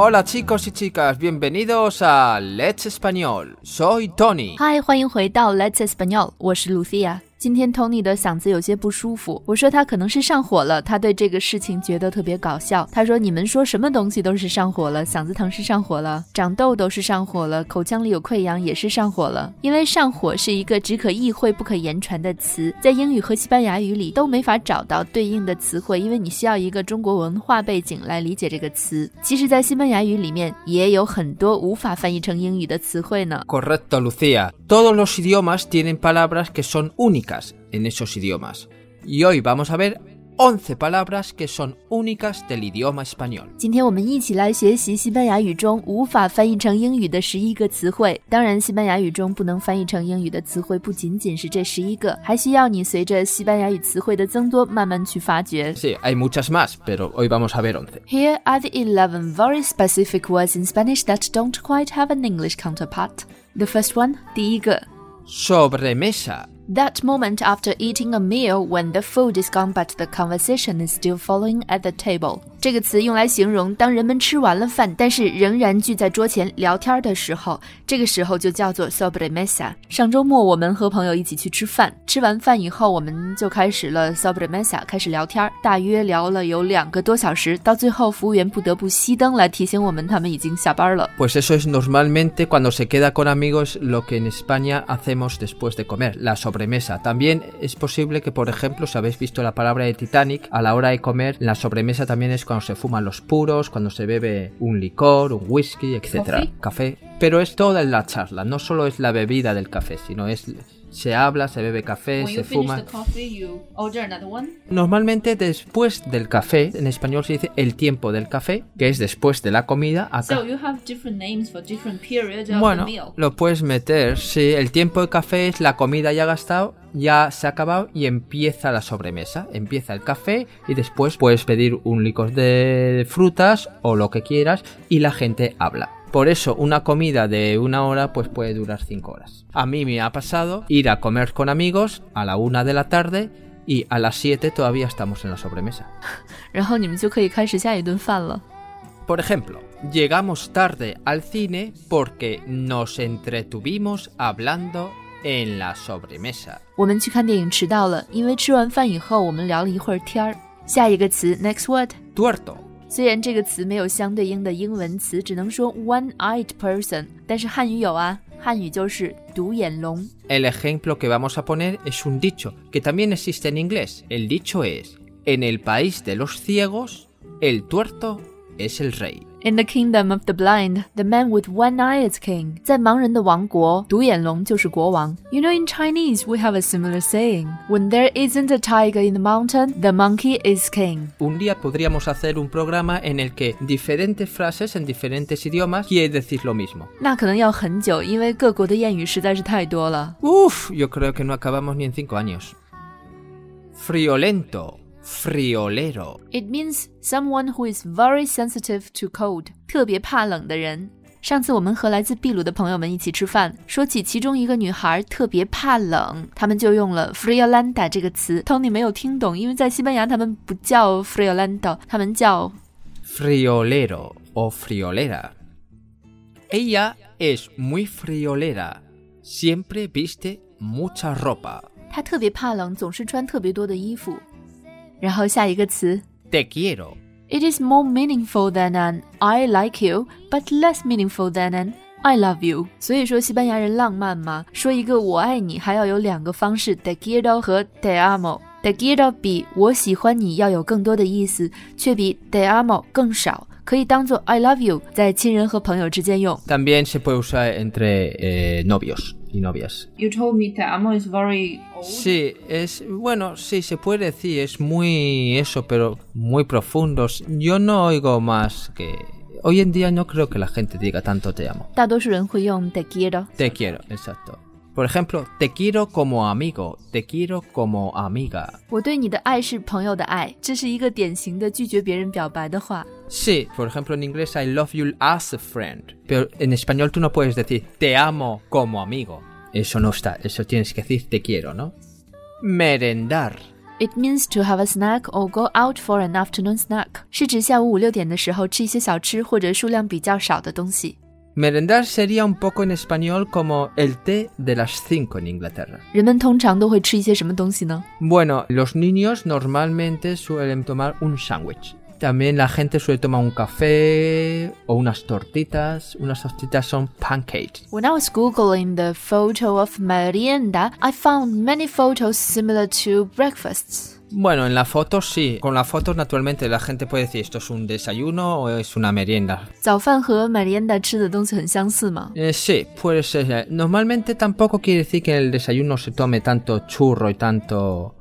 Hola chicos y chicas, bienvenidos a Let's Español. Soy Tony. 嗨，欢迎回到 Let's Español，我是 Lucia。 今天 Tony 的嗓子有些不舒服，我说他可能是上火了，他对这个事情觉得特别搞笑。他说你们说什么东西都是上火了，嗓子疼是上火了，长痘痘是上火了，口腔里有溃疡也是上火了。因为上火是一个只可意会不可言传的词，在英语和西班牙语里都没法找到对应的词汇，因为你需要一个中国文化背景来理解这个词。其实，在西班牙语里面也有很多无法翻译成英语的词汇呢。Correcto, Lucía. Todos los idiomas tienen palabras que son únicas en esos idiomas. Y hoy vamos a ver 11 palabras que son únicas del idioma español. 今天我们一起来学习西班牙语中无法翻译成英语的十一个词汇。当然，西班牙语中不能翻译成英语的词汇不仅仅是这十一个，还需要你随着西班牙语词汇的增多，慢慢去发掘。 Sí, hay muchas más, pero hoy vamos a ver 11. Here are the 11 very specific words in Spanish that don't quite have an English counterpart. The first one, 第一个 Sobremesa. That moment after eating a meal when the food is gone but the conversation is still following at the table。这个词用来形容当人们吃完了饭，但是仍然聚在桌前聊天的时候，这个时候就叫做 sobremesa。上周末我们和朋友一起去吃饭，吃完饭以后我们就开始了 sobremesa，开始聊天，大约聊了有两个多小时，到最后服务员不得不熄灯来提醒我们他们已经下班了。 Pues eso es normalmente cuando se queda con amigos lo que en España hacemos después de comer, la sobremesa. También es posible que, por ejemplo, si habéis visto la palabra de Titanic, a la hora de comer, la sobremesa también es cuando se fuman los puros, cuando se bebe un licor, un whisky, etc. Café. Pero es toda la charla, no solo es la bebida del café, sino es... Se habla, se bebe café, se fuma... Normalmente después del café, en español se dice el tiempo del café, que es después de la comida. Acá. you have different names for different periods Bueno, lo puedes meter, sí. El tiempo de café es la comida ya gastado, ya se ha acabado y empieza la sobremesa. Empieza el café y después puedes pedir un licor de frutas o lo que quieras y la gente habla. Por eso una comida de una hora pues puede durar 5 horas. A mí me ha pasado ir a comer con amigos a la una de la tarde y a las 7 todavía estamos en la sobremesa. Por ejemplo, llegamos tarde al cine porque nos entretuvimos hablando en la sobremesa. 我们去看电影迟到了，因为吃完饭以后我们聊了一会儿天儿。下一个词，next word。 Tuerto. 虽然这个词没有相对应的英文词，只能说 one-eyed person，但是汉语有啊，汉语就是独眼龙。 El ejemplo que vamos a poner es un dicho que también existe en inglés. El dicho es, en el país de los ciegos, el tuerto es el rey. In the kingdom of the blind, the man with one eye is king. 在盲人的王国，独眼龙就是国王。You know, in Chinese, we have a similar saying: When there isn't a tiger in the mountain, the monkey is king. Un día podríamos hacer un programa en el que diferentes frases en diferentes idiomas quiere decir lo mismo. 那可能要很久，因为各国的谚语实在是太多了。 Uf, yo creo que no acabamos ni en cinco años. Friolento, friolero. It means someone who is very sensitive to cold，特别怕冷的人。上次我们和来自秘鲁的朋友们一起吃饭，说起其中一个女孩特别怕冷，他们就用了 friolenta 这个词。Tony 没有听懂，因为在西班牙他们不叫 friolento，他们叫 friolero o friolera. Ella es muy friolera. Siempre viste mucha ropa. 她特别怕冷，总是穿特别多的衣服。 然后下一个词 Te quiero. It is more meaningful than an I like you, but less meaningful than an I love you。所以说西班牙人浪漫嘛，说一个我爱你还要有两个方式，te quiero 和 te amo。te quiero 比我喜欢你要有更多的意思，却比 te amo 更少。可以当做 I love you，在亲人和朋友之间用。 También se puede usar entre eh, novios y novias. You told me te amo is very. Sí, es bueno, sí se puede decir, es muy eso, pero muy profundo. Yo no oigo más que hoy en día no creo que la gente diga tanto te amo. Te quiero. Te quiero, exacto. Por ejemplo, te quiero como amigo, te quiero como amiga. 我对你的爱是朋友的爱，这是一个典型的拒绝别人表白的话。 Sí, por ejemplo en inglés I love you as a friend, pero en español tú no puedes decir te amo como amigo. Eso no está, eso tienes que decir te quiero, ¿no? Merendar. It means to have a snack or go out for an afternoon snack，是指下午五六点的时候吃一些小吃或者数量比较少的东西。 Merendar sería un poco en español como el té de las 5 en Inglaterra. Bueno, los niños normalmente suelen tomar un sándwich. También la gente suele tomar un café o unas tortitas. Unas tortitas son pancakes. When I was googling the photo of merienda, I found many photos similar to breakfasts. Bueno, en las fotos sí. Con las fotos, naturalmente, la gente puede decir esto es un desayuno o es una merienda. Eh, sí, pues. Normalmente tampoco quiere decir que en el desayuno se tome tanto churro y tanto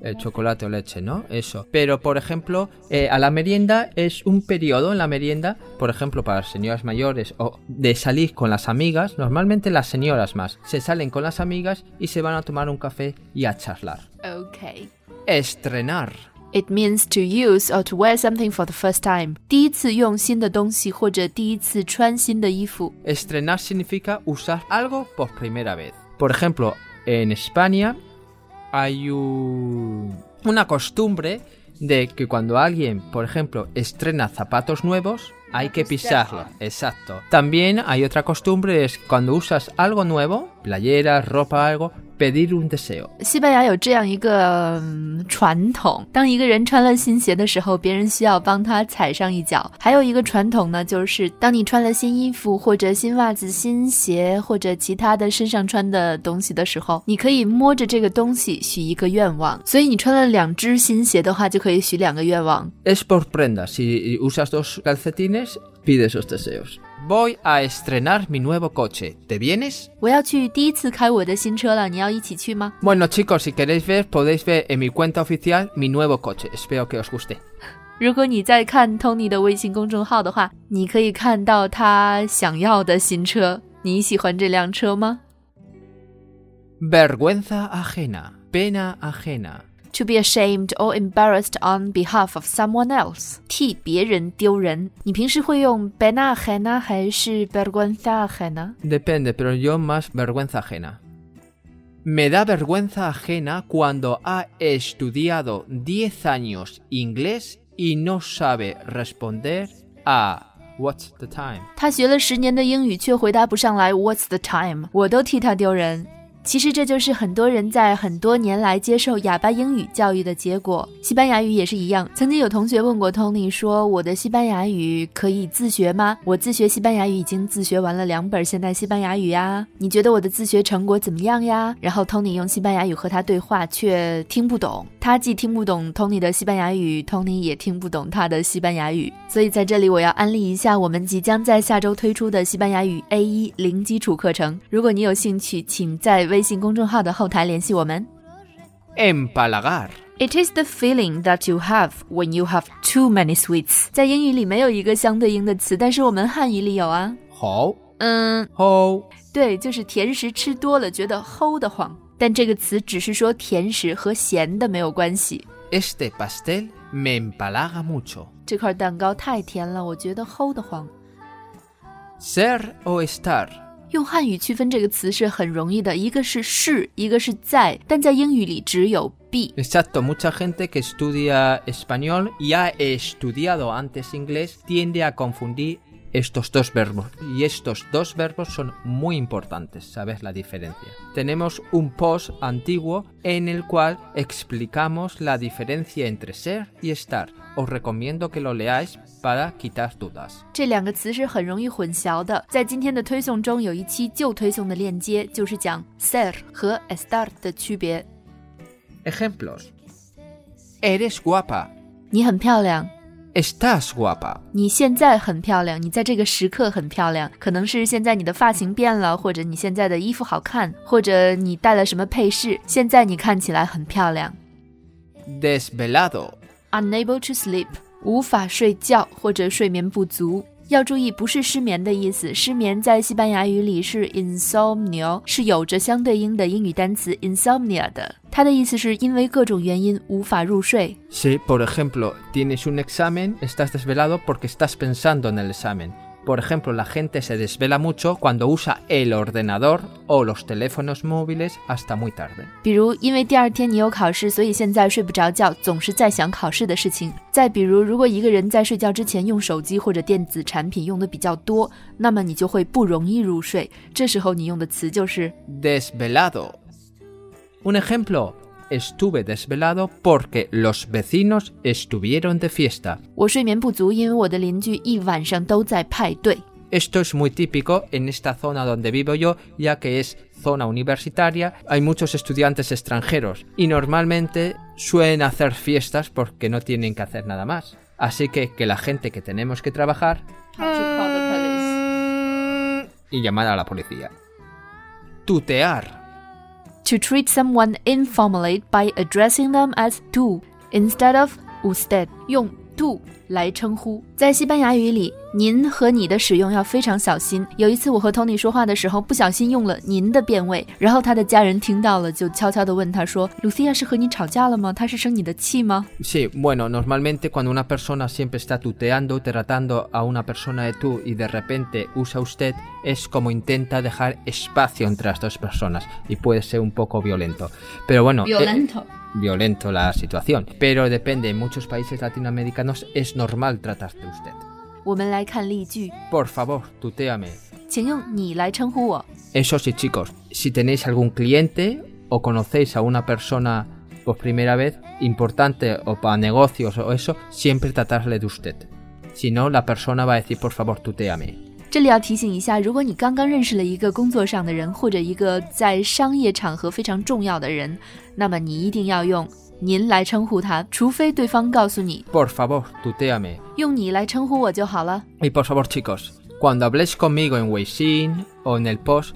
eh, chocolate o leche, ¿no? Eso. Pero, por ejemplo, eh, a la merienda es un periodo en la merienda, por ejemplo, para las señoras mayores o de salir con las amigas, normalmente las señoras más, se salen con las amigas y se van a tomar un café y a charlar. Okay. Estrenar. It means to use or to wear something for the first time. 第一次用新的东西或者第一次穿新的衣服。 Estrenar significa usar algo por primera vez. Por ejemplo, en España hay un- una costumbre de que cuando alguien, por ejemplo, estrena zapatos nuevos, hay que pisarlo. Exacto. También hay otra costumbre, es cuando usas algo nuevo, playeras, ropa, algo, pedir un deseo. 西班牙有这样一个、嗯传统，当一个人穿了新鞋的时候，别人需要帮他踩上一脚。还有一个传统呢，就是当你穿了新衣服或者新袜子、新鞋或者其他的身上穿的东西的时候，你可以摸着这个东西许一个愿望。所以你穿了两只新鞋的话，就可以许两个愿望。Es por prendas. Si usas dos calcetines, pide esos deseos. Voy a estrenar mi nuevo coche. ¿Te vienes? 我要去第一次开我的新车了，你要一起去吗？ Bueno chicos, si queréis ver, podéis ver en mi cuenta oficial mi nuevo coche. Espero que os guste. 如果你在看 Tony 的微信公众号的话，你可以看到他想要的新车。你喜欢这辆车吗 Vergüenza ajena. Pena ajena. ？To be ashamed or embarrassed on behalf of someone else，替别人丢人。你平时会用 pena ajena 还是 vergüenza ajena？ Depende, pero yo más vergüenza ajena. Me da vergüenza ajena cuando ha estudiado 10 años inglés y no sabe responder a What's the time? 他学了十年的英语，却回答不上来 What's the time？我都替他丢人。 其实这就是很多人在很多年来接受哑巴英语教育的结果。西班牙语也是一样。曾经有同学问过 Tony 说：“我的西班牙语可以自学吗？我自学西班牙语已经自学完了两本现代西班牙语呀，你觉得我的自学成果怎么样呀？”然后 Tony 用西班牙语和他对话，却听不懂。他既听不懂 Tony 的西班牙语，Tony 也听不懂他的西班牙语。所以在这里我要安利一下我们即将在下周推出的西班牙语 A 一零基础课程。如果你有兴趣，请在微信公众号的后台联系我们。 Empalagar. It is the feeling that you have when you have too many sweets。在英语里没有一个相对应的词，但是我们汉语里有啊。 Ho. 嗯， Ho. 对，就是甜食吃多了觉得齁得慌。但这个词只是说甜食和咸的没有关系。 Este pastel me empalaga mucho. 这块蛋糕太甜了，我觉得齁得慌。 Ser o estar. 用汉语区分这个词是很容易的，一个是是，一个是在，但在英语里只有 be。estos dos verbos. Y estos dos verbos son muy importantes, ¿sabes la diferencia? Tenemos un post antiguo en el cual explicamos la diferencia entre ser y estar. Os recomiendo que lo leáis para quitar dudas. 这两个词是很容易混淆的。在今天的推送中有一期旧推送的链接，就是讲 ser 和 estar 的区别。 Ejemplos. Eres guapa. 你很漂亮， Estás guapa. 你现在很漂亮，你在这个时刻很漂亮。可能是现在你的发型变了，或者你现在的衣服好看，或者你戴了什么配饰，现在你看起来很漂亮。Desvelado. unable to sleep，无法睡觉或者睡眠不足。要注意，不是失眠的意思。失眠在西班牙语里是 insomnia，是有着相对应的英语单词 insomnia 的。它的意思是因为各种原因无法入睡。Si, por ejemplo, tienes un examen, estás desvelado porque estás pensando en el examen. Por ejemplo, la gente se desvela mucho cuando usa el ordenador o los teléfonos móviles hasta muy tarde. 比如，因为第二天你有考试，所以现在睡不着觉，总是在想考试的事情。再比如，如果一个人在睡觉之前用手机或者电子产品用的比较多，那么你就会不容易入睡。这时候你用的词就是 Desvelado. Un ejemplo, estuve desvelado porque los vecinos estuvieron de fiesta. Esto es muy típico en esta zona donde vivo yo, ya que es zona universitaria, hay muchos estudiantes extranjeros y normalmente suelen hacer fiestas porque no tienen que hacer nada más. Así que que la gente que tenemos que trabajar y llamar a la policía. Tutear To treat someone informally by addressing them as tú instead of usted，用 tú 来称呼。在西班牙语里， 您和你的使用要非常小心。有一次我和 Tony 说话的时候，不小心用了您的变位，然后他的家人听到了，就悄悄地问他说：“Lucia 是和你吵架了吗？她是生你的气吗 Sí, bueno, normalmente cuando una persona siempre está tuteando, tratando a una persona de tú y de repente usa usted, es como intenta dejar espacio entre las dos personas y puede ser un poco violento. Pero bueno, eh, Violento. violento la situación. Pero depende, en muchos países latinoamericanos es normal tratar de usted.？” 我们来看例句，Por favor, tuteame. 请用你来称呼我。Eso sí, chicos, si tenéis algún cliente o conocéis a una persona por primera vez, importante o para negocios o eso, siempre tratarle de usted. Si no, la persona va a decir, por favor, tuteame. 这里要提醒一下，如果你刚刚认识了一个工作上的人，或者一个在商业场合非常重要的人，那么你一定要用“您”来称呼他，除非对方告诉你 Por favor, tuteame. 用“你”来称呼我就好了。 Y por favor, chicos, cuando habléis conmigo en Weixin o en el post,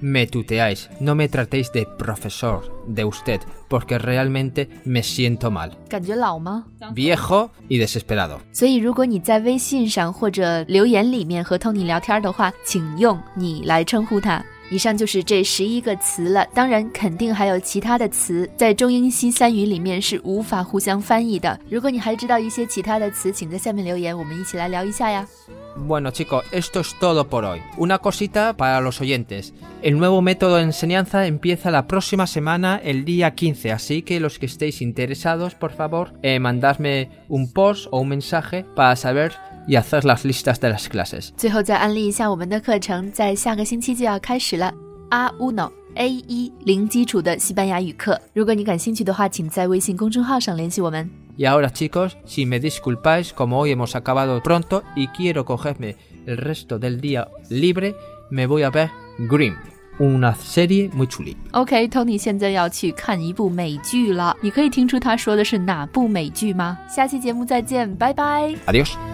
me tuteáis. No me tratéis de profesor, de usted, porque realmente me siento mal. 感觉老吗？ Viejo y desesperado. 所以如果你在微信上或者留言里面和 Tony 聊天的话，请用“你”来称呼他。 以上就是这十一个词了，当然肯定还有其他的词，在中英西三语里面是无法互相翻译的。如果你还知道一些其他的词，请在下面留言，我们一起来聊一下呀。 Bueno chicos, esto es todo por hoy. Una cosita para los oyentes. El nuevo método de enseñanza empieza la próxima semana, el día 15, así que los que estéis interesados, por favor, eh, mandadme un post o un mensaje para saber y hacer las listas de las clases. 最后再安利一下我们的课程，在下个星期就要开始了。A uno A 一零基础的西班牙语课，如果你感兴趣的话，请在微信公众号上联系我们。 Y ahora chicos, si me disculpáis, como hoy hemos acabado pronto y quiero cogerme el resto del día libre, me voy a ver Grimm, una serie muy chuli. OK，Tony、现在要去看一部美剧了，你可以听出他说的是哪部美剧吗？下期节目再见，拜拜。 Adiós.